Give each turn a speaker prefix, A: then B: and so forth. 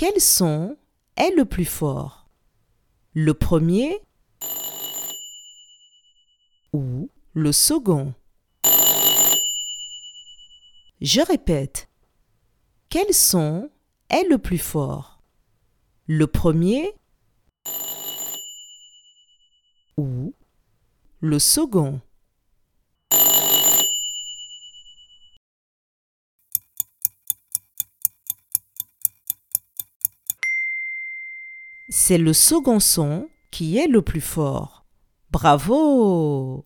A: Quel son est le plus fort? Le premier ou le second? Je répète. Quel son est le plus fort? Le premier ou le second? C'est le second son qui est le plus fort. Bravo